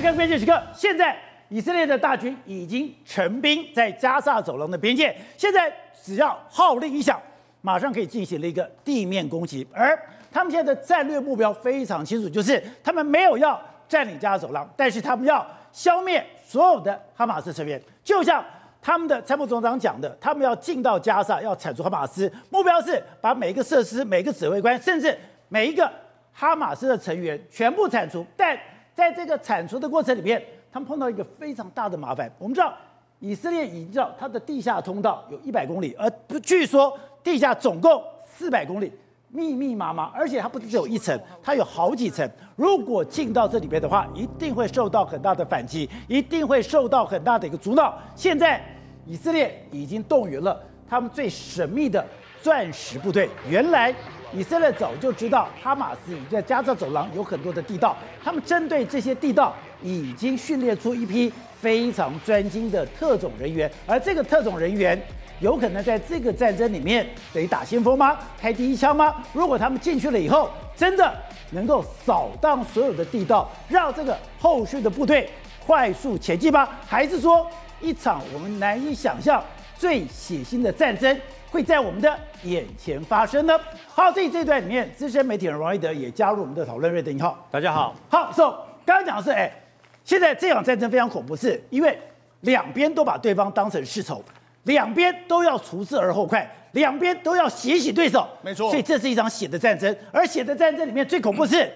去看关键时刻，现在以色列的大军已经成兵在加萨走廊的边界，现在只要号令一响，马上可以进行了一个地面攻击。而他们现在的战略目标非常清楚，就是他们没有要占领加萨走廊，但是他们要消灭所有的哈马斯成员。就像他们的参谋总长讲的，他们要进到加萨，要铲除哈马斯，目标是把每一个设施、每个指挥官，甚至每一个哈马斯的成员全部铲除。但在这个铲除的过程里面，他们碰到一个非常大的麻烦。我们知道，以色列已经知道它的地下通道有一百公里，而据说地下总共四百公里，密密麻麻，而且它不是只有一层，它有好几层。如果进到这里边的话，一定会受到很大的反击，一定会受到很大的一个阻挠。现在。以色列已经动员了他们最神秘的钻石部队。原来以色列早就知道哈马斯已在加沙走廊有很多的地道，他们针对这些地道已经训练出一批非常专精的特种人员，而这个特种人员有可能在这个战争里面得打先锋吗？开第一枪吗？如果他们进去了以后，真的能够扫荡所有的地道，让这个后续的部队快速前进吗？还是说？一场我们难以想象、最血腥的战争会在我们的眼前发生呢？好，这这段里面，资深媒体人王一德也加入我们的讨论。瑞德，你好，大家好。好，So，刚刚讲的是，哎，现在这场战争非常恐怖，是因为两边都把对方当成世仇，两边都要除之而后快，两边都要血洗对手，没错。所以这是一场血的战争，而血的战争里面最恐怖是。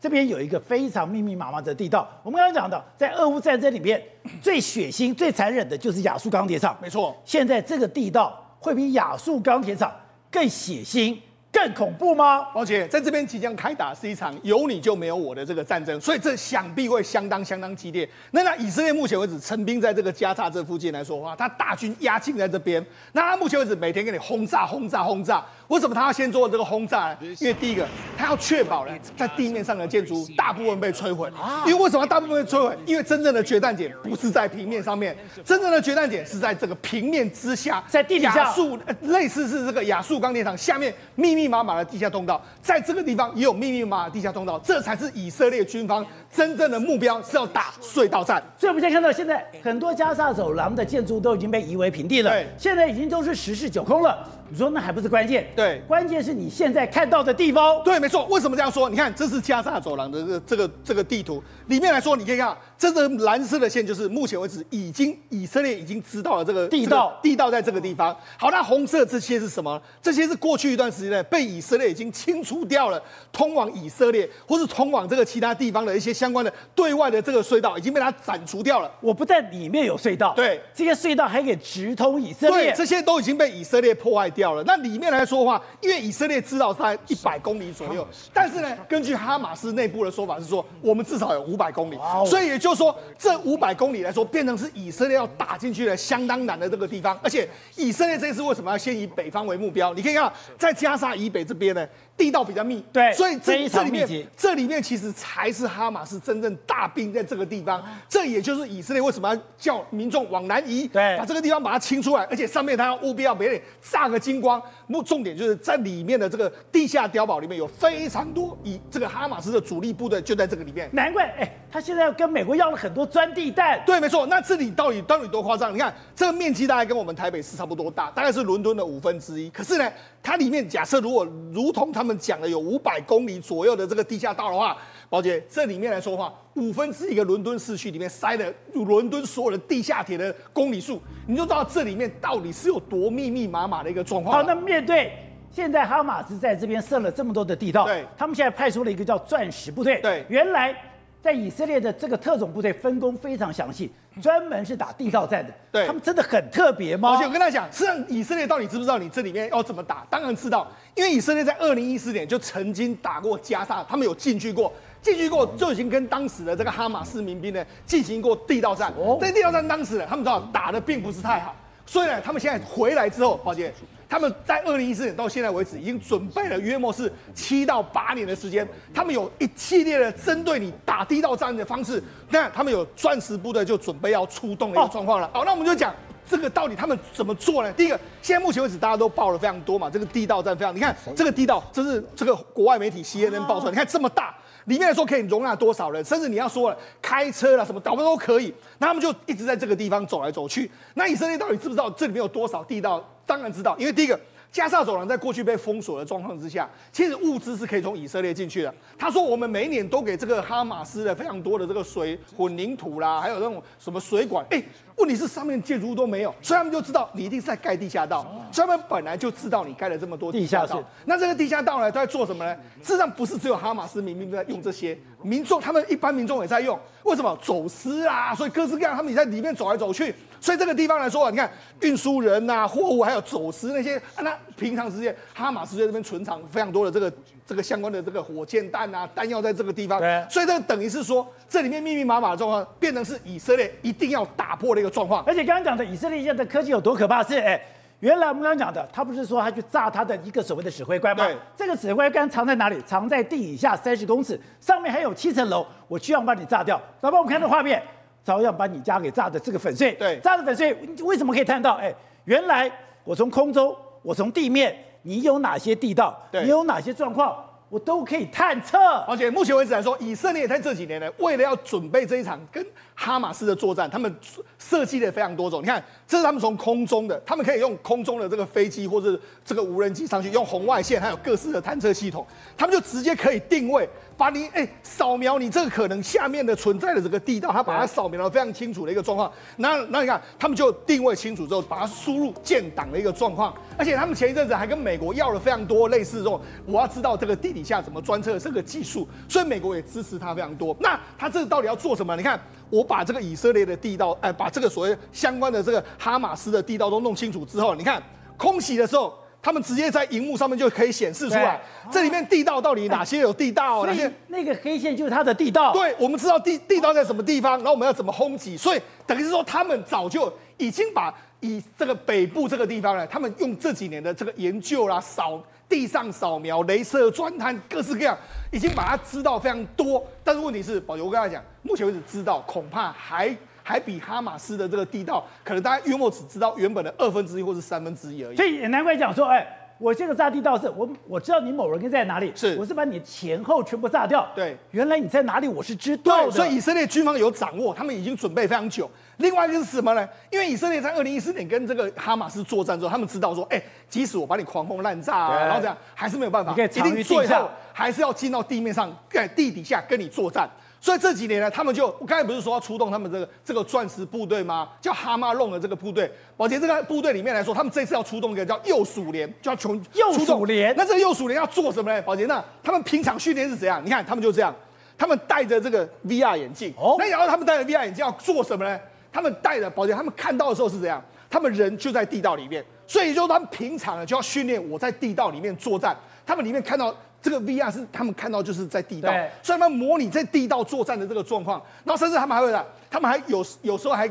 这边有一个非常密密麻麻的地道。我们刚刚讲到，在俄乌战争里面，最血腥、最残忍的就是亚速钢铁厂。没错，现在这个地道会比亚速钢铁厂更血腥。更恐怖吗？而且在这边即将开打是一场有你就没有我的这个战争，所以这想必会相当相当激烈。那那以色列目前为止陈兵在这个加沙这附近来说的话，他大军压境在这边。那他目前为止每天给你轰炸轰炸轰炸。为什么他要先做这个轰炸呢？因为第一个，他要确保呢在地面上的建筑大部分被摧毁。因为为什么大部分被摧毁？因为真正的决战点不是在平面上面，真正的决战点是在这个平面之下，在地底下。亚速类似是这个亚速钢铁厂下面密。密密麻麻的地下通道，在这个地方也有密密麻麻的地下通道，这才是以色列军方真正的目标，是要打隧道战。所以我们现在看到，现在很多加沙走廊的建筑都已经被夷为平地了，对，现在已经都是十室九空了。你说那还不是关键？对，关键是你现在看到的地方。对，没错。为什么这样说？你看，这是加沙走廊的这个这个这个地图里面来说，你可以看，这个蓝色的线就是目前为止已经以色列已经知道了这个地道，这个、地道在这个地方。好，那红色这些是什么？这些是过去一段时间内被以色列已经清除掉了，通往以色列或是通往这个其他地方的一些相关的对外的这个隧道已经被它斩除掉了。我不但里面有隧道，对，这些隧道还可以直通以色列，对，这些都已经被以色列破坏掉了。那里面来。说的话，因为以色列知道在一百公里左右，但是呢，根据哈马斯内部的说法是说，我们至少有五百公里，所以也就是说，这五百公里来说，变成是以色列要打进去的相当难的这个地方。而且，以色列这次为什么要先以北方为目标？你可以看，在加沙以北这边呢，地道比较密，对，所以这这里面这里面其实才是哈马斯真正大兵在这个地方。这也就是以色列为什么要叫民众往南移，对，把这个地方把它清出来，而且上面它要务必要别炸个精光。目重点就是在里面的这个地下碉堡里面有非常多以这个哈马斯的主力部队就在这个里面。难怪，哎，他现在要跟美国要了很多钻地弹。对，没错。那这里到底到底多夸张？你看这个面积大概跟我们台北市差不多大，大概是伦敦的五分之一。可是呢，它里面假设如果如同他们讲的有五百公里左右的这个地下道的话。宝姐，这里面来说的话，五分之一个伦敦市区里面塞了伦敦所有的地下铁的公里数，你就知道这里面到底是有多密密麻麻的一个状况。好，那面对现在哈马斯在这边设了这么多的地道，对，他们现在派出了一个叫钻石部队，对，原来在以色列的这个特种部队分工非常详细，专门是打地道战的，对，他们真的很特别吗？而且我跟他讲，实际上以色列到底知不知道你这里面要怎么打？当然知道，因为以色列在二零一四年就曾经打过加沙，他们有进去过。进去过就已经跟当时的这个哈马斯民兵呢进行过地道战。哦，在地道战当时呢，他们知道打的并不是太好，所以呢，他们现在回来之后，宝杰，他们在二零一四年到现在为止，已经准备了约莫是七到八年的时间，他们有一系列的针对你打地道战的方式。那他们有钻石部队就准备要出动的一个状况了。好，那我们就讲这个到底他们怎么做呢？第一个，现在目前为止大家都报了非常多嘛，这个地道战非常，你看这个地道，这是这个国外媒体 CNN 报出来，你看这么大。里面说可以容纳多少人，甚至你要说了开车了什么，导播都可以。那他们就一直在这个地方走来走去。那以色列到底知不知道这里面有多少地道？当然知道，因为第一个。加沙走廊在过去被封锁的状况之下，其实物资是可以从以色列进去的。他说，我们每一年都给这个哈马斯的非常多的这个水混凝土啦，还有那种什么水管。哎，问题是上面建筑物都没有，所以他们就知道你一定是在盖地下道。所以他们本来就知道你盖了这么多地下道。那这个地下道呢，都在做什么呢？事实上不是只有哈马斯民兵在用这些，民众他们一般民众也在用。为什么走私啊？所以各式各样，他们也在里面走来走去。所以这个地方来说啊，你看运输人呐、啊、货物，还有走私那些，那平常时间哈马斯在这边存藏非常多的这个这个相关的这个火箭弹啊、弹药在这个地方。对。所以这等于是说，这里面密密麻麻的状况，变成是以色列一定要打破的一个状况。而且刚刚讲的以色列现在的科技有多可怕是，哎，原来我们刚刚讲的，他不是说他去炸他的一个所谓的指挥官吗？对。这个指挥官藏在哪里？藏在地底下三十公尺，上面还有七层楼，我就要把你炸掉。老板，我们看到画面。照样把你家给炸的这个粉碎，对，炸的粉碎，为什么可以看到？哎，原来我从空中，我从地面，你有哪些地道？你有哪些状况？我都可以探测，而且目前为止来说，以色列在这几年呢，为了要准备这一场跟哈马斯的作战，他们设计的非常多种。你看，这是他们从空中的，他们可以用空中的这个飞机或者这个无人机上去，用红外线还有各式的探测系统，他们就直接可以定位，把你哎扫描你这个可能下面的存在的这个地道，他把它扫描的非常清楚的一个状况。那那你看，他们就定位清楚之后，把它输入建档的一个状况。而且他们前一阵子还跟美国要了非常多类似这种，我要知道这个地底下怎么专测这个技术，所以美国也支持他非常多。那他这个到底要做什么？你看，我把这个以色列的地道，哎，把这个所谓相关的这个哈马斯的地道都弄清楚之后，你看空袭的时候，他们直接在荧幕上面就可以显示出来，这里面地道到底哪些有地道，哪些那个黑线就是它的地道。对，我们知道地地道在什么地方，然后我们要怎么轰击，所以等于是说他们早就已经把。以这个北部这个地方呢，他们用这几年的这个研究啦、扫地上扫描、镭射钻探，各式各样，已经把它知道非常多。但是问题是，宝杰，我跟他讲，目前为止知道恐怕还还比哈马斯的这个地道，可能大家约莫只知道原本的二分之一或是三分之一而已。所以也难怪讲说，哎。我这个炸地道是我我知道你某人跟在哪里，是我是把你前后全部炸掉。对，原来你在哪里，我是知道的。所以以色列军方有掌握，他们已经准备非常久。另外一个是什么呢？因为以色列在二零一四年跟这个哈马斯作战之后，他们知道说，哎，即使我把你狂轰滥炸啊，然后这样还是没有办法，一定最后还是要进到地面上，在地底下跟你作战。所以这几年呢，他们就我刚才不是说要出动他们这个这个钻石部队吗？叫哈马弄的这个部队。宝杰这个部队里面来说，他们这次要出动一个叫右鼠连，就要从右鼠连。那这个右鼠连要做什么呢？宝杰，那他们平常训练是怎样？你看他们就这样，他们戴着这个 VR 眼镜。哦。那然后他们戴着 VR 眼镜要做什么呢？他们戴着宝杰，他们看到的时候是怎样？他们人就在地道里面，所以就他们平常呢就要训练我在地道里面作战。他们里面看到。这个 VR 是他们看到就是在地道，所以他们模拟在地道作战的这个状况，然后甚至他们还会来，他们还有有时候还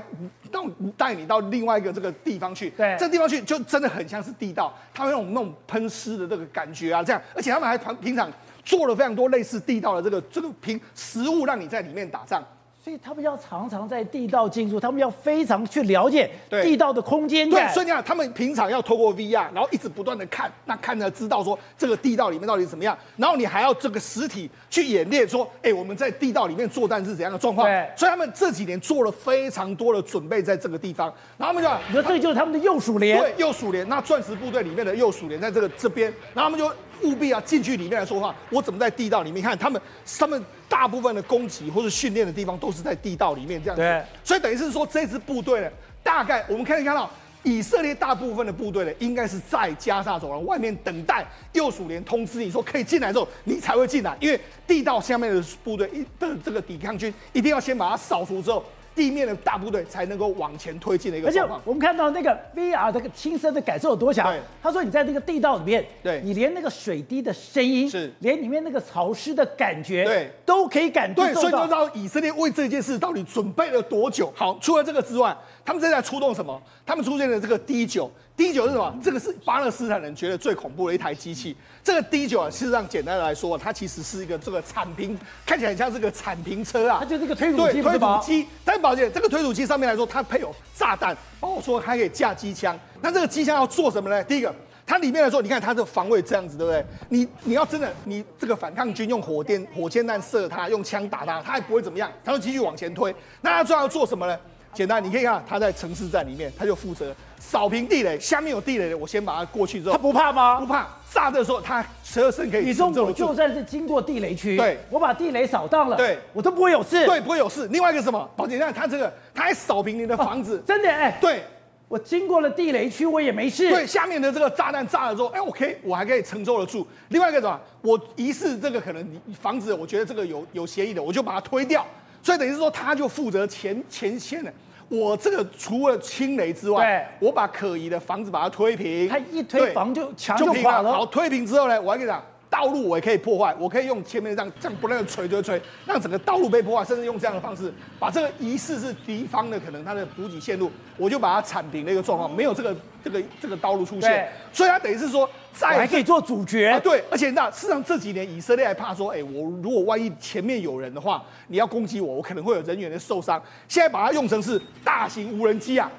到带你到另外一个这个地方去，对，这个地方去就真的很像是地道，他们用那种喷湿的这个感觉啊，这样，而且他们还平常做了非常多类似地道的这个这个平食物让你在里面打仗。所以他们要常常在地道进入，他们要非常去了解地道的空间对。对，所以你看，他们平常要透过 VR，然后一直不断的看，那看着知道说这个地道里面到底怎么样，然后你还要这个实体去演练，说，哎，我们在地道里面作战是怎样的状况。对，所以他们这几年做了非常多的准备，在这个地方。然后他们就，你说这就是他们的右鼠连。对，右鼠连，那钻石部队里面的右鼠连在这个这边，然后他们就。务必要，进去里面来说话，我怎么在地道里面看他们？他们大部分的攻击或者训练的地方都是在地道里面这样子。对。所以等于是说，这支部队呢，大概我们可以看到，以色列大部分的部队呢，应该是在加沙走廊外面等待右属联通知你说可以进来之后，你才会进来，因为地道下面的部队的这个抵抗军一定要先把它扫除之后。地面的大部队才能够往前推进的一个。而且我们看到那个 VR 这个亲身的感受有多强？他说你在那个地道里面，对，你连那个水滴的声音，是，连里面那个潮湿的感觉，对，都可以感受到。对，所以就知道以色列为这件事到底准备了多久。好，除了这个之外，他们正在出动什么？他们出现了这个 D 九。D 九是什么？这个是巴勒斯坦人觉得最恐怖的一台机器。这个 D 九啊，事实上简单的来说，它其实是一个这个铲平，看起来很像是个铲平车啊。它就是一个推土机，推土机。但是宝杰，这个推土机上面来说，它配有炸弹，包括说还可以架机枪。那这个机枪要做什么呢？第一个。它里面来说，你看它的防卫这样子，对不对？你你要真的你这个反抗军用火电火箭弹射它，用枪打它，它也不会怎么样，它会继续往前推。那它最后要做什么呢？简单，你可以看他在城市战里面，他就负责扫平地雷，下面有地雷的，我先把它过去之后，他不怕吗？不怕，炸的时候它车身可以。你说我就算是经过地雷区，对，我把地雷扫荡了，对，我都不会有事，对，不会有事。另外一个什么？宝姐，你看它这个，他还扫平你的房子，哦、真的哎，对，我经过了地雷区，我也没事。对，下面的这个炸弹炸了之后，哎，我可以，我还可以承受得住。另外一个什么？我疑似这个可能你房子，我觉得这个有有嫌疑的，我就把它推掉。所以等于是说，他就负责前前线的。我这个除了清雷之外，我把可疑的房子把它推平，他一推房就墙就垮了。好，推平之后呢，我还跟你讲。道路我也可以破坏，我可以用前面这样这样不断的锤锤锤，让整个道路被破坏，甚至用这样的方式把这个疑似是敌方的可能他的补给线路，我就把它铲平的一个状况，没有这个这个这个道路出现，所以他等于是说在还可以做主角，啊、对，而且那事实上这几年以色列还怕说，哎，我如果万一前面有人的话，你要攻击我，我可能会有人员的受伤，现在把它用成是大型无人机啊，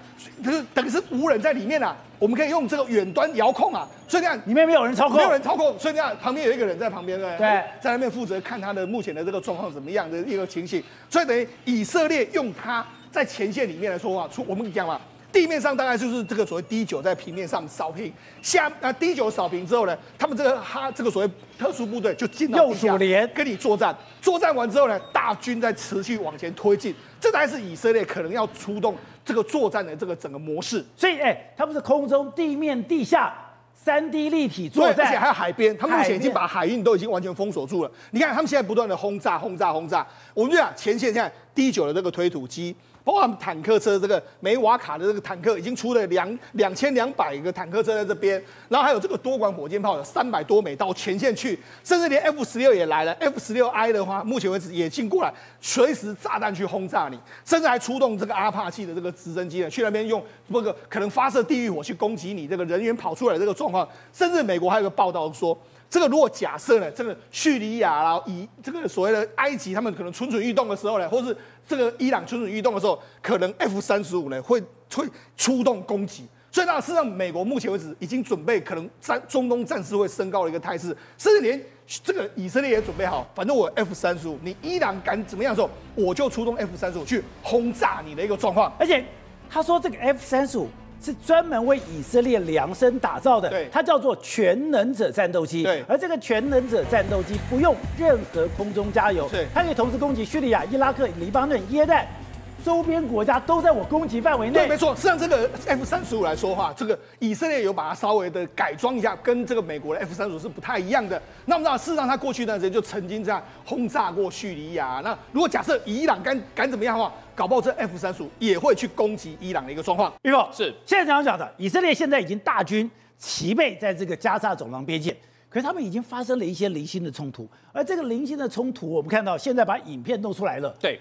就是等于是无人在里面啊。我们可以用这个远端遥控啊，所以你看里面没有人操控，没有人操控，所以你看旁边有一个人在旁边，对对？对，在那边负责看他的目前的这个状况怎么样的一个情形，所以等于以色列用它在前线里面来说话，出我们讲嘛，地面上大概就是这个所谓 D 九在平面上扫平，下啊 D 九扫平之后呢，他们这个哈这个所谓特殊部队就进到地下跟你作战，作战完之后呢，大军在持续往前推进，这才是以色列可能要出动。这个作战的这个整个模式，所以哎，他们是空中、地面、地下三 D 立体作战，而且还有海边，他们目前已经把海运都已经完全封锁住了。你看，他们现在不断的轰炸、轰炸、轰炸。我们就讲前线现在 D 九的这个推土机。包括坦克车，这个梅瓦卡的这个坦克已经出了两两千两百个坦克车在这边，然后还有这个多管火箭炮有三百多枚到前线去，甚至连 F 十六也来了，F 十六 I 的话，目前为止也进过来，随时炸弹去轰炸你，甚至还出动这个阿帕奇的这个直升机呢，去那边用这个可能发射地狱火去攻击你这个人员跑出来这个状况，甚至美国还有个报道说。这个如果假设呢，这个叙利亚然后以这个所谓的埃及，他们可能蠢蠢欲动的时候呢，或是这个伊朗蠢蠢欲动的时候，可能 F 三十五呢会会出动攻击。所以呢，事实上美国目前为止已经准备可能战中东战事会升高的一个态势，甚至连这个以色列也准备好，反正我 F 三十五，你伊朗敢怎么样的时候，我就出动 F 三十五去轰炸你的一个状况。而且他说这个 F 三十五。是专门为以色列量身打造的，对，它叫做全能者战斗机，对，而这个全能者战斗机不用任何空中加油，对，它可以同时攻击叙利亚、伊拉克、黎巴嫩、耶诞。周边国家都在我攻击范围内。对，没错。实际上，这个 F 三十五来说的话，这个以色列有把它稍微的改装一下，跟这个美国的 F 三十五是不太一样的。那我们知道，事实上，它过去一段时间就曾经这样轰炸过叙利亚。那如果假设伊朗敢敢怎么样的话，搞不好这 F 三十五也会去攻击伊朗的一个状况。玉凤是现在这样讲的，以色列现在已经大军齐备在这个加沙走廊边界，可是他们已经发生了一些零星的冲突，而这个零星的冲突，我们看到现在把影片弄出来了。对。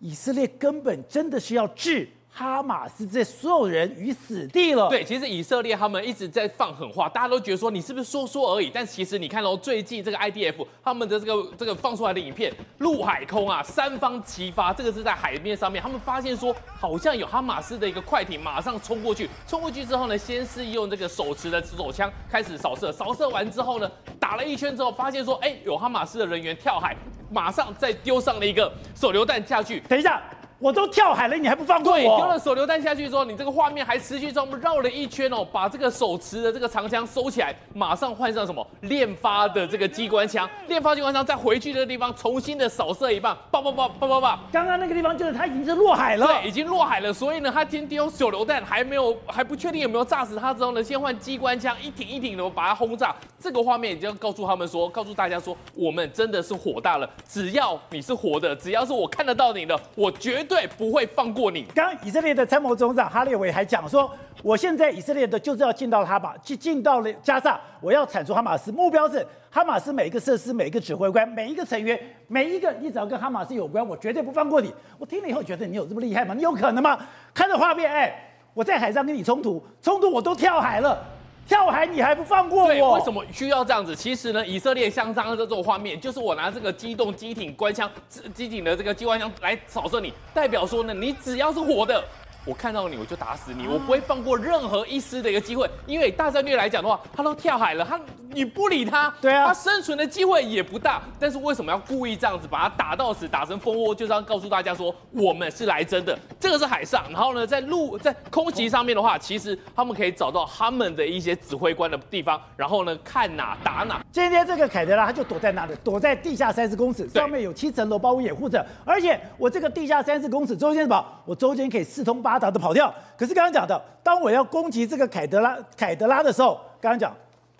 以色列根本真的是要治哈马斯这所有人于死地了。对，其实以色列他们一直在放狠话，大家都觉得说你是不是说说而已？但其实你看到最近这个 IDF 他们的这个这个放出来的影片，陆海空啊三方齐发，这个是在海面上面，他们发现说好像有哈马斯的一个快艇马上冲过去，冲过去之后呢，先是用这个手持的手枪开始扫射，扫射完之后呢，打了一圈之后发现说，哎，有哈马斯的人员跳海。马上再丢上了一个手榴弹下去。等一下，我都跳海了，你还不放过我？对，丢了手榴弹下去之后，你这个画面还持续这么绕了一圈哦，把这个手持的这个长枪收起来，马上换上什么练发的这个机关枪，练发机关枪再回去这个地方重新的扫射一棒，爆爆爆爆爆爆。刚刚那个地方就是他已经是落海了，对，已经落海了。所以呢，他先丢手榴弹，还没有还不确定有没有炸死他之后呢，先换机关枪，一挺一挺的把他轰炸。这个画面已经告诉他们说，告诉大家说，我们真的是火大了。只要你是活的，只要是我看得到你的，我绝对不会放过你。刚以色列的参谋总长哈列维还讲说，我现在以色列的就是要进到哈马，进进到了加萨，我要铲除哈马斯，目标是哈马斯每一个设施、每一个指挥官、每一个成员、每一个你只要跟哈马斯有关，我绝对不放过你。我听了以后觉得你有这么厉害吗？你有可能吗？看着画面，哎，我在海上跟你冲突，冲突我都跳海了。跳海你还不放过我？为什么需要这样子？其实呢，以色列像这样的这种画面，就是我拿这个机动机艇关枪、机警的这个机关枪来扫射你，代表说呢，你只要是活的，我看到你我就打死你，我不会放过任何一丝的一个机会。因为大战略来讲的话，他都跳海了，他你不理他，对啊，他生存的机会也不大。但是为什么要故意这样子把他打到死，打成蜂窝，就是要告诉大家说我们是来真的。这个是海上，然后呢，在陆在空袭上面的话，其实他们可以找到他们的一些指挥官的地方，然后呢，看哪打哪。今天这个凯德拉他就躲在哪里？躲在地下三十公尺，上面有七层楼包围掩护着，而且我这个地下三十公尺中间什么？我中间可以四通八达的跑掉。可是刚刚讲的，当我要攻击这个凯德拉凯德拉的时候，刚刚讲，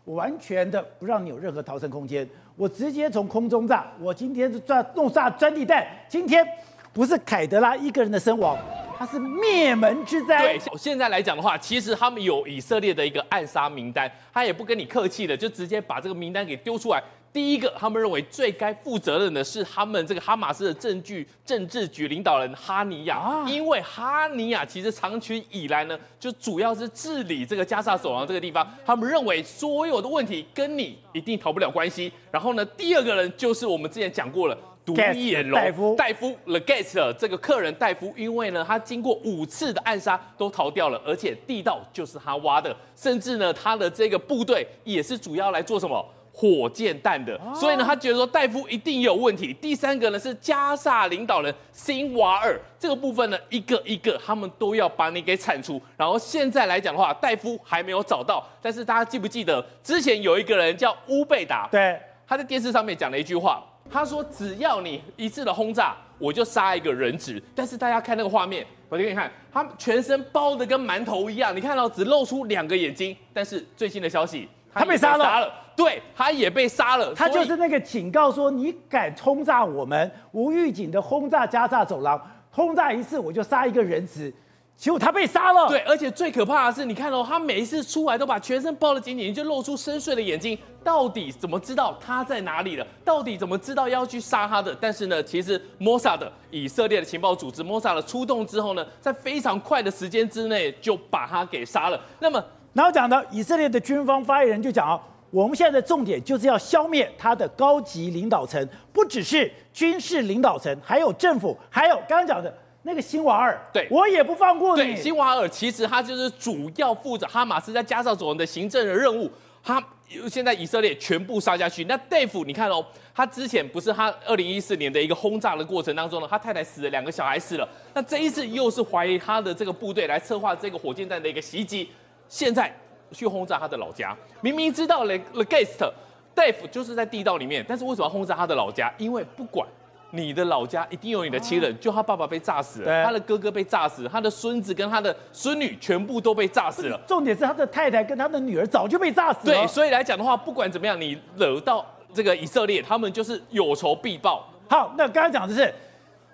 我完全的不让你有任何逃生空间，我直接从空中炸。我今天是炸弄炸钻地弹，今天不是凯德拉一个人的身亡。他是灭门之灾。对，现在来讲的话，其实他们有以色列的一个暗杀名单，他也不跟你客气的，就直接把这个名单给丢出来。第一个，他们认为最该负责任的是他们这个哈马斯的政局政治局领导人哈尼亚，啊、因为哈尼亚其实长期以来呢，就主要是治理这个加萨走廊这个地方。他们认为所有的问题跟你一定逃不了关系。然后呢，第二个人就是我们之前讲过了。独眼龙戴夫，戴夫 The Guest 这个客人戴夫，因为呢，他经过五次的暗杀都逃掉了，而且地道就是他挖的，甚至呢，他的这个部队也是主要来做什么火箭弹的，所以呢，他觉得说戴夫一定有问题。第三个呢是加萨领导人辛瓦尔，这个部分呢，一个一个他们都要把你给铲除。然后现在来讲的话，戴夫还没有找到，但是大家记不记得之前有一个人叫乌贝达？对，他在电视上面讲了一句话。他说：“只要你一次的轰炸，我就杀一个人质。”但是大家看那个画面，我就给你看，他全身包的跟馒头一样，你看到只露出两个眼睛。但是最新的消息，他被杀了，对，他也被杀了。他就是那个警告说：“你敢轰炸我们，无预警的轰炸加萨走廊，轰炸一次我就杀一个人质。”结果他被杀了。对，而且最可怕的是，你看哦，他每一次出来都把全身包得紧紧，就露出深邃的眼睛。到底怎么知道他在哪里了？到底怎么知道要去杀他的？但是呢，其实摩萨的以色列的情报组织摩萨的出动之后呢，在非常快的时间之内就把他给杀了。那么，然后讲到以色列的军方发言人就讲哦，我们现在的重点就是要消灭他的高级领导层，不只是军事领导层，还有政府，还有刚刚讲的。那个辛瓦尔，对，我也不放过你。对，辛瓦尔其实他就是主要负责哈马斯在加沙走廊的行政的任务。他现在以色列全部杀下去。那戴夫，你看哦，他之前不是他二零一四年的一个轰炸的过程当中呢，他太太死了，两个小孩死了。那这一次又是怀疑他的这个部队来策划这个火箭弹的一个袭击，现在去轰炸他的老家。明明知道了 The Guest，戴夫就是在地道里面，但是为什么要轰炸他的老家？因为不管。你的老家一定有你的亲人，啊、就他爸爸被炸死了，他的哥哥被炸死了，他的孙子跟他的孙女全部都被炸死了。重点是他的太太跟他的女儿早就被炸死了。对，所以来讲的话，不管怎么样，你惹到这个以色列，他们就是有仇必报。好，那刚才讲的是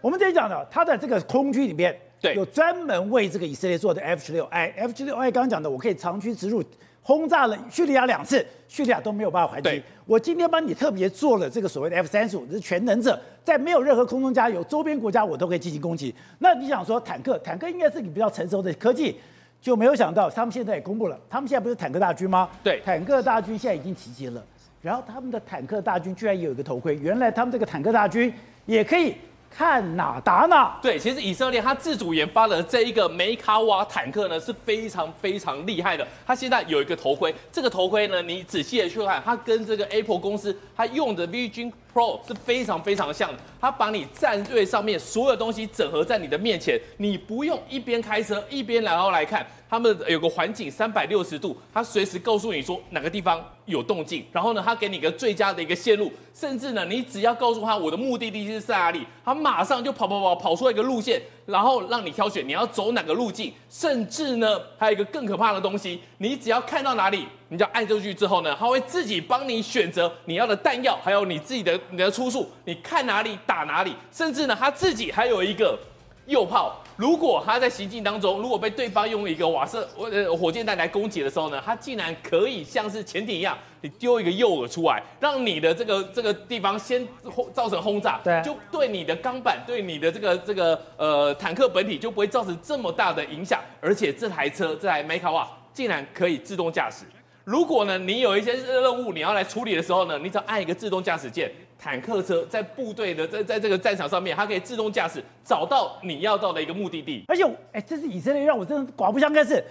我们这里讲的，他在这个空军里面，对，有专门为这个以色列做的 F 十六 I，F 十六 I 刚刚讲的，我可以长驱直入。轰炸了叙利亚两次，叙利亚都没有办法还击。我今天帮你特别做了这个所谓的 F 三十五，是全能者，在没有任何空中加油，周边国家我都可以进行攻击。那你想说坦克，坦克应该是你比较成熟的科技，就没有想到他们现在也公布了，他们现在不是坦克大军吗？对，坦克大军现在已经集结了，然后他们的坦克大军居然也有一个头盔，原来他们这个坦克大军也可以。看哪打哪。对，其实以色列它自主研发的这一个梅卡瓦坦克呢是非常非常厉害的。它现在有一个头盔，这个头盔呢，你仔细的去看，它跟这个 Apple 公司它用的 Vision Pro 是非常非常像的。它把你战略上面所有东西整合在你的面前，你不用一边开车一边然后来看。他们有个环境三百六十度，他随时告诉你说哪个地方有动静，然后呢，他给你一个最佳的一个线路，甚至呢，你只要告诉他我的目的地是在哪里，他马上就跑跑跑跑出来一个路线，然后让你挑选你要走哪个路径，甚至呢，还有一个更可怕的东西，你只要看到哪里，你就按出去之后呢，他会自己帮你选择你要的弹药，还有你自己的你的出处，你看哪里打哪里，甚至呢，他自己还有一个。右炮，如果他在行进当中，如果被对方用一个瓦斯呃火箭弹来攻击的时候呢，他竟然可以像是潜艇一样，你丢一个诱饵出来，让你的这个这个地方先轰造成轰炸，对，就对你的钢板，对你的这个这个呃坦克本体就不会造成这么大的影响，而且这台车这台梅卡瓦竟然可以自动驾驶。如果呢你有一些任务你要来处理的时候呢，你只要按一个自动驾驶键。坦克车在部队的在在这个战场上面，它可以自动驾驶找到你要到的一个目的地。而且，哎，这是以色列让我真的刮目相看，是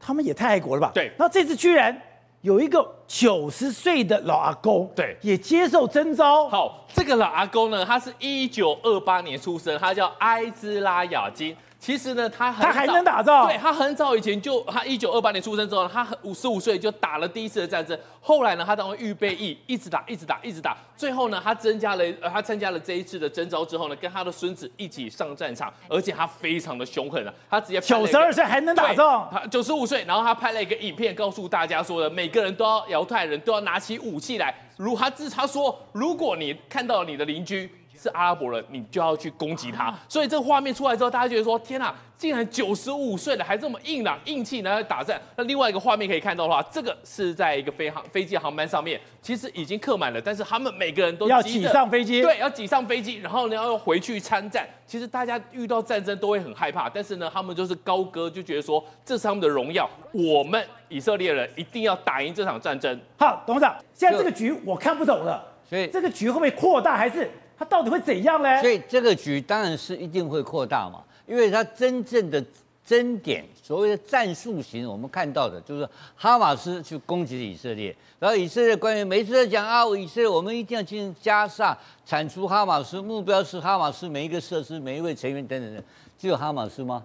他们也太爱国了吧？对。然后这次居然有一个九十岁的老阿公，对，也接受征召。好，这个老阿公呢，他是一九二八年出生，他叫埃兹拉亚金。其实呢，他很他还能打仗，对，他很早以前就，他一九二八年出生之后，他五十五岁就打了第一次的战争。后来呢，他当了预备役，一直打，一直打，一直打。最后呢，他增加了，呃，他参加了这一次的征召之后呢，跟他的孙子一起上战场，而且他非常的凶狠啊，他直接九十二岁还能打仗，他九十五岁，然后他拍了一个影片，告诉大家说的，每个人都要犹太人都要拿起武器来，如他自他说，如果你看到了你的邻居。是阿拉伯人，你就要去攻击他。所以这个画面出来之后，大家觉得说：天哪，竟然九十五岁了还这么硬朗、硬气，然后打战。那另外一个画面可以看到的话，这个是在一个飞航飞机航班上面，其实已经客满了，但是他们每个人都要挤上飞机，对，要挤上飞机，然后呢要回去参战。其实大家遇到战争都会很害怕，但是呢，他们就是高歌，就觉得说这是他们的荣耀，我们以色列人一定要打赢这场战争。好，董事长，现在这个局我看不懂了，所以这个局会不会扩大还是？它到底会怎样呢？所以这个局当然是一定会扩大嘛，因为它真正的争点，所谓的战术型，我们看到的就是哈马斯去攻击以色列，然后以色列官员每次在讲啊，以色列我们一定要进行加沙，铲除哈马斯，目标是哈马斯每一个设施、每一位成员等等等，只有哈马斯吗？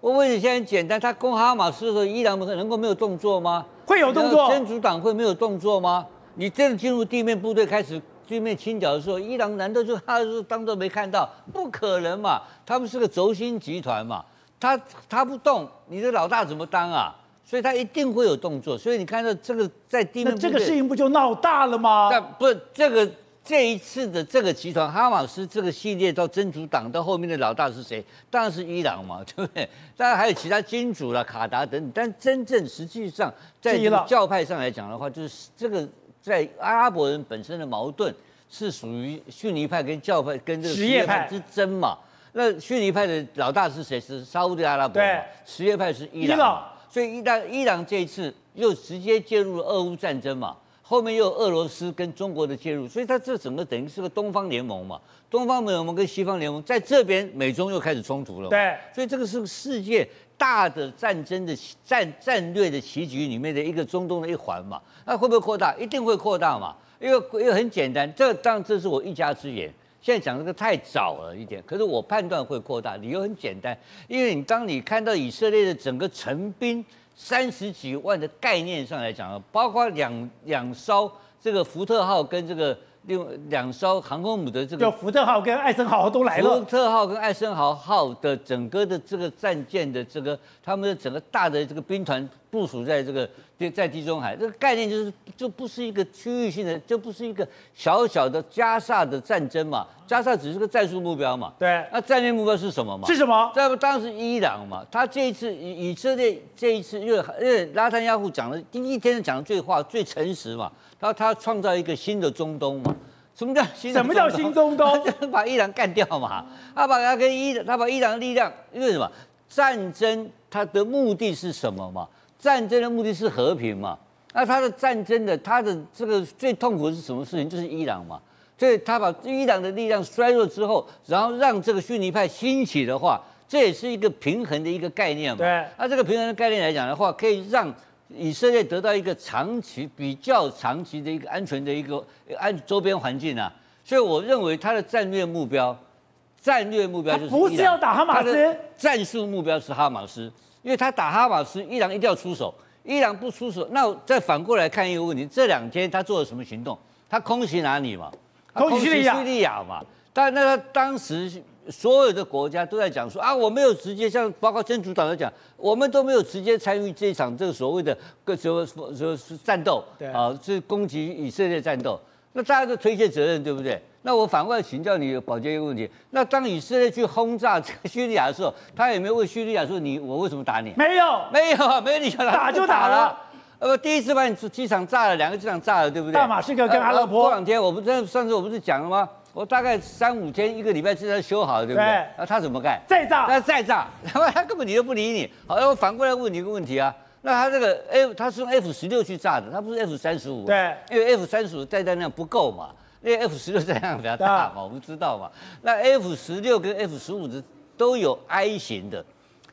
我问你，现在很简单，他攻哈马斯的时候，伊朗能够没有动作吗？会有动作？真主党会没有动作吗？你真的进入地面部队开始？对面清剿的时候，伊朗难道就他就当做没看到？不可能嘛！他们是个轴心集团嘛，他他不动，你的老大怎么当啊？所以他一定会有动作。所以你看到这个在地面，那这个事情不就闹大了吗？但不是这个这一次的这个集团哈马斯这个系列到真主党到后面的老大是谁？当然是伊朗嘛，对不对？当然还有其他金主啦、卡达等等。但真正实际上在这个教派上来讲的话，就是这个。在阿拉伯人本身的矛盾是属于逊尼派跟教派跟这个什叶派之争嘛？那逊尼派的老大是谁？是沙乌地阿拉伯。对，什叶派是伊朗。伊朗。所以伊朗伊朗这一次又直接介入了俄乌战争嘛？后面又有俄罗斯跟中国的介入，所以它这整个等于是个东方联盟嘛？东方联盟跟西方联盟在这边，美中又开始冲突了。对。所以这个是世界大的战争的战战略的棋局里面的一个中东的一环嘛？那会不会扩大？一定会扩大嘛，因为因为很简单，这当然这是我一家之言。现在讲这个太早了一点，可是我判断会扩大，理由很简单，因为你当你看到以色列的整个成兵三十几万的概念上来讲，包括两两艘这个福特号跟这个。另两艘航空母的这个，就福特号跟艾森豪号都来了。福特号跟艾森豪号的整个的这个战舰的这个，他们的整个大的这个兵团部署在这个在地中海，这个概念就是就不是一个区域性的，就不是一个小小的加萨的战争嘛。加萨只是个战术目标嘛。对。那战略目标是什么嘛？是什么？在当时伊朗嘛，他这一次以以色列这一次，因为因为拉丹亚夫讲的第一天讲的最话最诚实嘛。他他创造一个新的中东嘛？什么叫新？什么叫新中东？就是把伊朗干掉嘛？他把他跟伊，他把伊朗的力量，因为什么？战争它的目的是什么嘛？战争的目的是和平嘛？那他的战争的他的这个最痛苦的是什么事情？就是伊朗嘛。所以他把伊朗的力量衰弱之后，然后让这个逊尼派兴起的话，这也是一个平衡的一个概念嘛。对。那这个平衡的概念来讲的话，可以让。以色列得到一个长期比较长期的一个安全的一个安周边环境啊，所以我认为他的战略目标，战略目标就是不是要打哈马斯，战术目标是哈马斯，因为他打哈马斯，伊朗一定要出手，伊朗不出手，那再反过来看一个问题，这两天他做了什么行动？他空袭哪里嘛？空袭叙利亚嘛？但那他当时。所有的国家都在讲说啊，我没有直接像包括真主党在讲，我们都没有直接参与这场这个所谓的个什么什么是战斗，对啊，是攻击以色列战斗，那大家都推卸责任，对不对？那我反过来请教你保洁一个问题，那当以色列去轰炸这个叙利亚的时候，他有没有问叙利亚说你我为什么打你？没有，没有，没有你打就打了。呃，第一次把你机场炸了，两个机场炸了，对不对？大马士革跟阿勒颇。过两天我不是上次我不是讲了吗？我大概三五天一个礼拜之内修好了，对不对？对，那他怎么干？再炸？那再炸？他 他根本你都不理你。好，那我反过来问你一个问题啊，那他这个 F 他是用 F 十六去炸的，他不是 F 三十五。对，因为 F 三十五载弹量不够嘛。那 F 十六战量比较大嘛，我们知道嘛。那 F 十六跟 F 十五的都有 I 型的，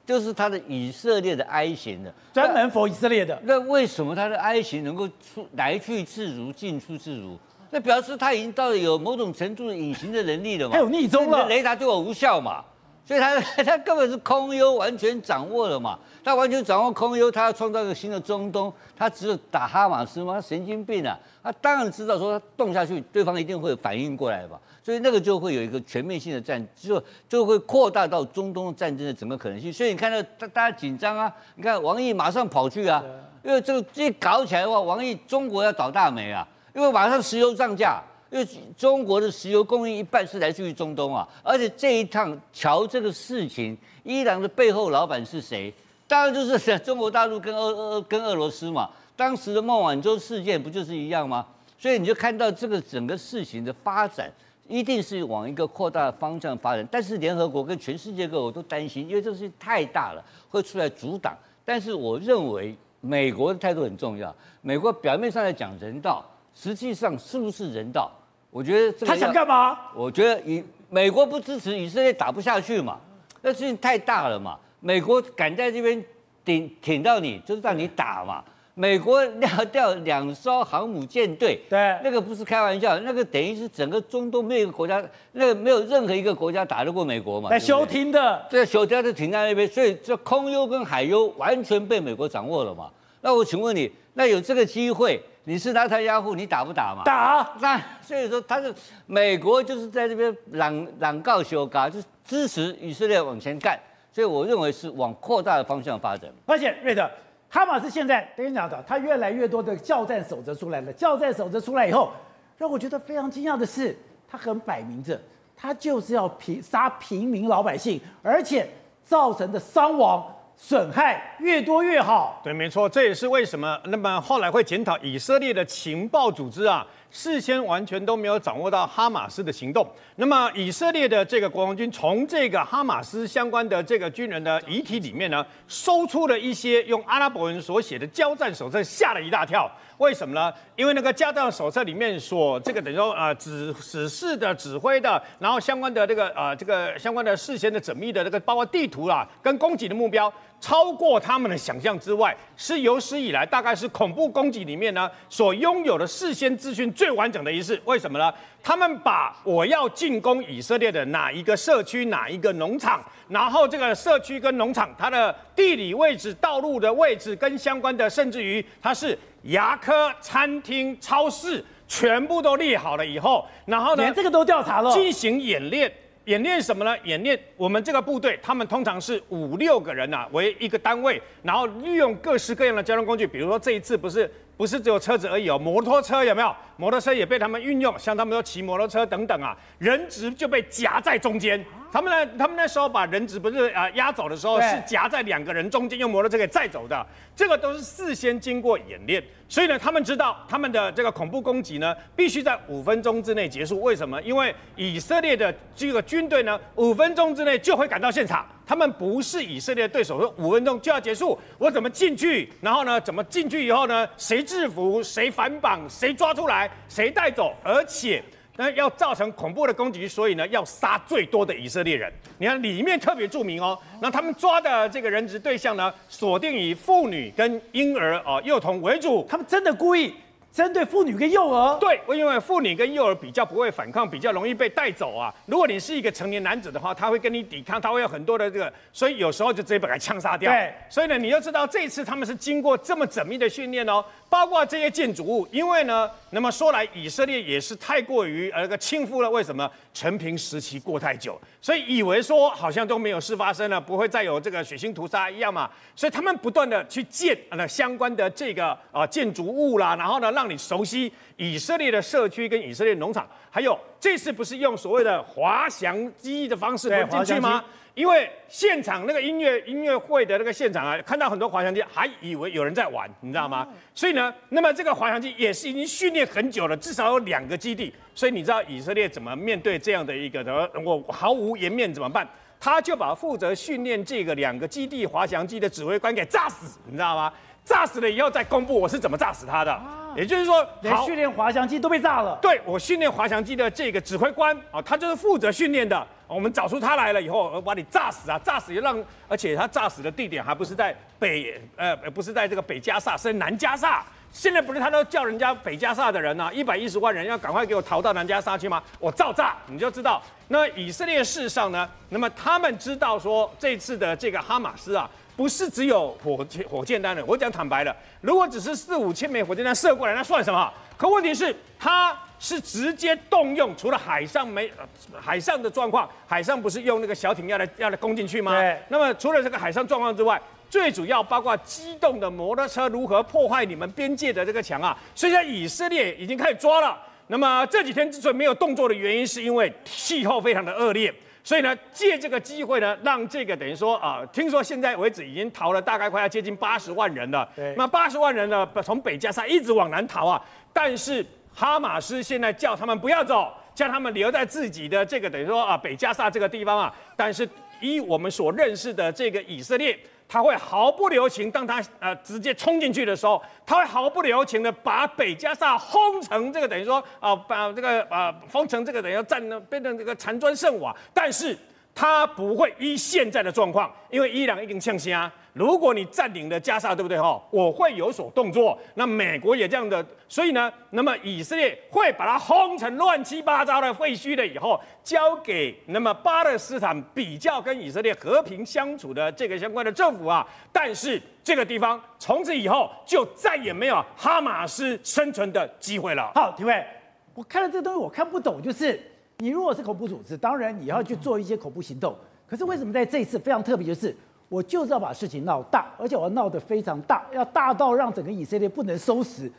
就是它的以色列的 I 型的，专门 for 以色列的。那为什么它的 I 型能够出来去自如，进出自如？那表示它已经到了有某种程度的隐形的能力了嘛？还有逆踪了，雷达对我无效嘛？所以他他根本是空优完全掌握了嘛，他完全掌握空优，他要创造一个新的中东，他只有打哈马斯吗？他神经病啊！他当然知道说他动下去，对方一定会反应过来吧，所以那个就会有一个全面性的战，就就会扩大到中东战争的整个可能性。所以你看到大大家紧张啊，你看王毅马上跑去啊，因为这个一搞起来的话，王毅中国要倒大霉啊，因为马上石油涨价。因为中国的石油供应一半是来自于中东啊，而且这一趟瞧这个事情，伊朗的背后老板是谁？当然就是中国大陆跟俄俄跟俄罗斯嘛。当时的孟晚舟事件不就是一样吗？所以你就看到这个整个事情的发展，一定是往一个扩大的方向发展。但是联合国跟全世界各国都担心，因为这个事情太大了，会出来阻挡。但是我认为美国的态度很重要。美国表面上在讲人道，实际上是不是人道？我觉得这个他想干嘛？我觉得以美国不支持以色列打不下去嘛，那事情太大了嘛。美国敢在这边顶挺到你，就是让你打嘛。美国要调两艘航母舰队，对，那个不是开玩笑，那个等于是整个中东没有一个国家，那个没有任何一个国家打得过美国嘛。在休停的，对，休停就停在那边，所以这空优跟海优完全被美国掌握了嘛。那我请问你，那有这个机会？你是纳坦雅胡，你打不打嘛？打。那所以说，他是美国就是在这边朗朗告修嘎，就是支持以色列往前干。所以我认为是往扩大的方向发展。而且瑞德，哈马斯现在跟你讲的，他越来越多的教战守则出来了。教战守则出来以后，让我觉得非常惊讶的是，他很摆明着，他就是要平杀平民老百姓，而且造成的伤亡。损害越多越好，对，没错，这也是为什么那么后来会检讨以色列的情报组织啊，事先完全都没有掌握到哈马斯的行动。那么以色列的这个国防军从这个哈马斯相关的这个军人的遗体里面呢，搜出了一些用阿拉伯文所写的交战手册，吓了一大跳。为什么呢？因为那个交战手册里面所这个等于说呃指指示的指挥的，然后相关的这个呃这个相关的事先的缜密的这个包括地图啊，跟攻击的目标。超过他们的想象之外，是有史以来大概是恐怖攻击里面呢所拥有的事先资讯最完整的一次。为什么呢？他们把我要进攻以色列的哪一个社区、哪一个农场，然后这个社区跟农场它的地理位置、道路的位置跟相关的，甚至于它是牙科、餐厅、超市，全部都列好了以后，然后呢，连这个都调查了，进行演练。演练什么呢？演练我们这个部队，他们通常是五六个人啊，为一个单位，然后利用各式各样的交通工具，比如说这一次不是不是只有车子而已哦，摩托车有没有？摩托车也被他们运用，像他们说骑摩托车等等啊，人质就被夹在中间。他们呢，他们那时候把人质不是啊押走的时候，是夹在两个人中间，用摩托车给载走的。这个都是事先经过演练，所以呢，他们知道他们的这个恐怖攻击呢，必须在五分钟之内结束。为什么？因为以色列的这个军队呢，五分钟之内就会赶到现场。他们不是以色列的对手，说五分钟就要结束，我怎么进去？然后呢，怎么进去以后呢？谁制服？谁反绑？谁抓出来？谁带走？而且。那要造成恐怖的攻击，所以呢，要杀最多的以色列人。你看里面特别注明哦，那他们抓的这个人质对象呢，锁定以妇女跟婴儿哦幼童为主。他们真的故意。针对妇女跟幼儿，对，因为妇女跟幼儿比较不会反抗，比较容易被带走啊。如果你是一个成年男子的话，他会跟你抵抗，他会有很多的这个，所以有时候就直接把他枪杀掉。对，所以呢，你就知道这一次他们是经过这么缜密的训练哦，包括这些建筑物，因为呢，那么说来以色列也是太过于呃个轻浮了。为什么？陈平时期过太久，所以以为说好像都没有事发生了，不会再有这个血腥屠杀一样嘛。所以他们不断的去建那相关的这个啊建筑物啦，然后呢让。你熟悉以色列的社区跟以色列农场，还有这次不是用所谓的滑翔机的方式进去吗？因为现场那个音乐音乐会的那个现场啊，看到很多滑翔机，还以为有人在玩，你知道吗？所以呢，那么这个滑翔机也是已经训练很久了，至少有两个基地。所以你知道以色列怎么面对这样的一个的，我毫无颜面怎么办？他就把负责训练这个两个基地滑翔机的指挥官给炸死，你知道吗？炸死了以后再公布我是怎么炸死他的。也就是说，连训练滑翔机都被炸了。对，我训练滑翔机的这个指挥官啊，他就是负责训练的。我们找出他来了以后，我把你炸死啊，炸死也让，而且他炸死的地点还不是在北，呃，不是在这个北加萨，是南加萨。现在不是他都叫人家北加萨的人呢、啊，一百一十万人要赶快给我逃到南加萨去吗？我照炸，你就知道。那以色列事实上呢，那么他们知道说这次的这个哈马斯啊。不是只有火箭火箭弹的，我讲坦白了，如果只是四五千枚火箭弹射过来，那算什么？可问题是，它是直接动用，除了海上没海上的状况，海上不是用那个小艇要来要来攻进去吗？对。那么除了这个海上状况之外，最主要包括机动的摩托车如何破坏你们边界的这个墙啊，所以在以色列已经开始抓了。那么这几天之所以没有动作的原因，是因为气候非常的恶劣。所以呢，借这个机会呢，让这个等于说啊，听说现在为止已经逃了大概快要接近八十万人了。对。那八十万人呢，从北加沙一直往南逃啊。但是哈马斯现在叫他们不要走，叫他们留在自己的这个等于说啊北加沙这个地方啊。但是依我们所认识的这个以色列。他会毫不留情，当他呃直接冲进去的时候，他会毫不留情的把北加萨轰成这个等于说啊、把这个啊封成这个等于战呢变成这个残砖剩瓦，但是。他不会依现在的状况，因为伊朗已经呛声，如果你占领了加沙，对不对哈？我会有所动作。那美国也这样的，所以呢，那么以色列会把它轰成乱七八糟的废墟了以后，交给那么巴勒斯坦比较跟以色列和平相处的这个相关的政府啊。但是这个地方从此以后就再也没有哈马斯生存的机会了。好，廷尉，我看了这个东西，我看不懂，就是。你如果是恐怖组织，当然你要去做一些恐怖行动。可是为什么在这一次非常特别，就是我就是要把事情闹大，而且我要闹得非常大，要大到让整个以色列不能收拾。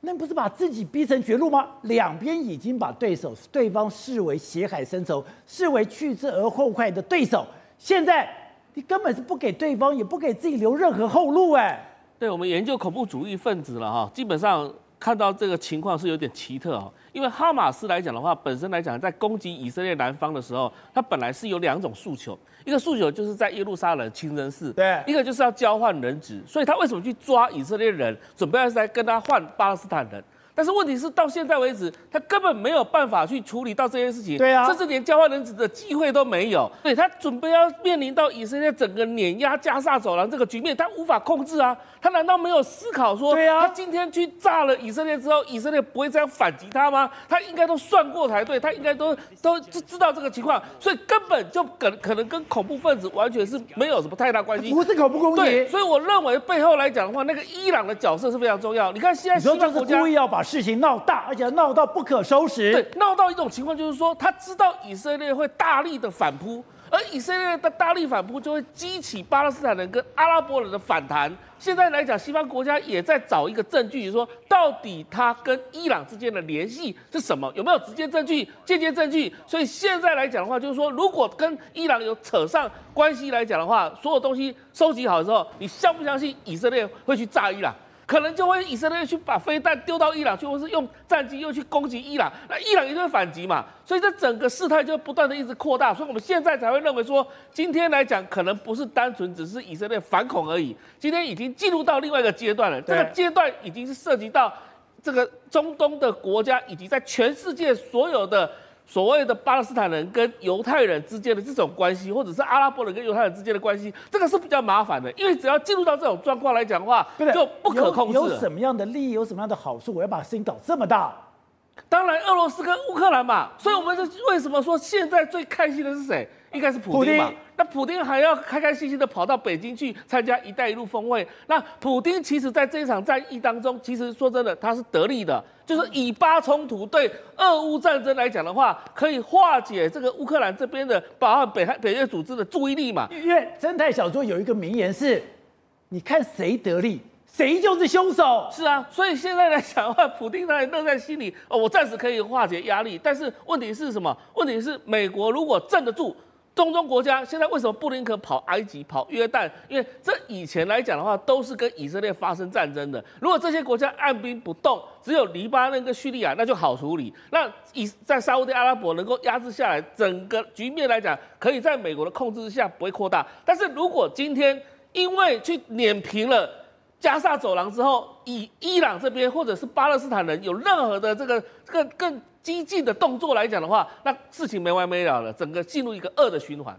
那不是把自己逼成绝路吗？两边已经把对手、对方视为血海深仇，视为去之而后快的对手。现在你根本是不给对方，也不给自己留任何后路。哎，对我们研究恐怖主义分子了哈，基本上。看到这个情况是有点奇特哦，因为哈马斯来讲的话，本身来讲在攻击以色列南方的时候，它本来是有两种诉求，一个诉求就是在耶路撒冷清真寺，对，一个就是要交换人质，所以他为什么去抓以色列人，准备要来跟他换巴勒斯坦人？但是问题是，到现在为止，他根本没有办法去处理到这件事情，对啊，甚至连交换人质的机会都没有。对，他准备要面临到以色列整个碾压加沙走廊这个局面，他无法控制啊！他难道没有思考说，对啊，他今天去炸了以色列之后，以色列不会这样反击他吗？他应该都算过才对，他应该都都知道这个情况，所以根本就可可能跟恐怖分子完全是没有什么太大关系，不是恐怖攻击。对，所以我认为背后来讲的话，那个伊朗的角色是非常重要。你看现在西方国家故意要把。事情闹大，而且闹到不可收拾。对，闹到一种情况，就是说他知道以色列会大力的反扑，而以色列的大力反扑就会激起巴勒斯坦人跟阿拉伯人的反弹。现在来讲，西方国家也在找一个证据，就是说到底他跟伊朗之间的联系是什么？有没有直接证据、间接证据？所以现在来讲的话，就是说如果跟伊朗有扯上关系来讲的话，所有东西收集好之后，你相不相信以色列会去炸伊朗？可能就会以色列去把飞弹丢到伊朗去，或是用战机又去攻击伊朗，那伊朗一定会反击嘛？所以这整个事态就不断的一直扩大，所以我们现在才会认为说，今天来讲可能不是单纯只是以色列反恐而已，今天已经进入到另外一个阶段了。这个阶段已经是涉及到这个中东的国家，以及在全世界所有的。所谓的巴勒斯坦人跟犹太人之间的这种关系，或者是阿拉伯人跟犹太人之间的关系，这个是比较麻烦的，因为只要进入到这种状况来讲的话，就不可控制。有什么样的利益，有什么样的好处，我要把事情搞这么大？当然，俄罗斯跟乌克兰嘛，所以我们这为什么说现在最开心的是谁？应该是普京嘛。那普京还要开开心心的跑到北京去参加“一带一路”峰会。那普京其实在这一场战役当中，其实说真的，他是得利的，就是以巴冲突对俄乌战争来讲的话，可以化解这个乌克兰这边的，包含北韩北约组织的注意力嘛。因为侦探小说有一个名言是：你看谁得利，谁就是凶手。是啊，所以现在来讲的话，普京他也乐在心里哦，我暂时可以化解压力。但是问题是什么？问题是美国如果镇得住。中东国家现在为什么布林肯跑埃及、跑约旦？因为这以前来讲的话，都是跟以色列发生战争的。如果这些国家按兵不动，只有黎巴嫩跟叙利亚，那就好处理。那以在沙乌地阿拉伯能够压制下来，整个局面来讲，可以在美国的控制之下不会扩大。但是如果今天因为去碾平了加萨走廊之后，以伊朗这边或者是巴勒斯坦人有任何的这个更更激进的动作来讲的话，那事情没完没了了，整个进入一个恶的循环。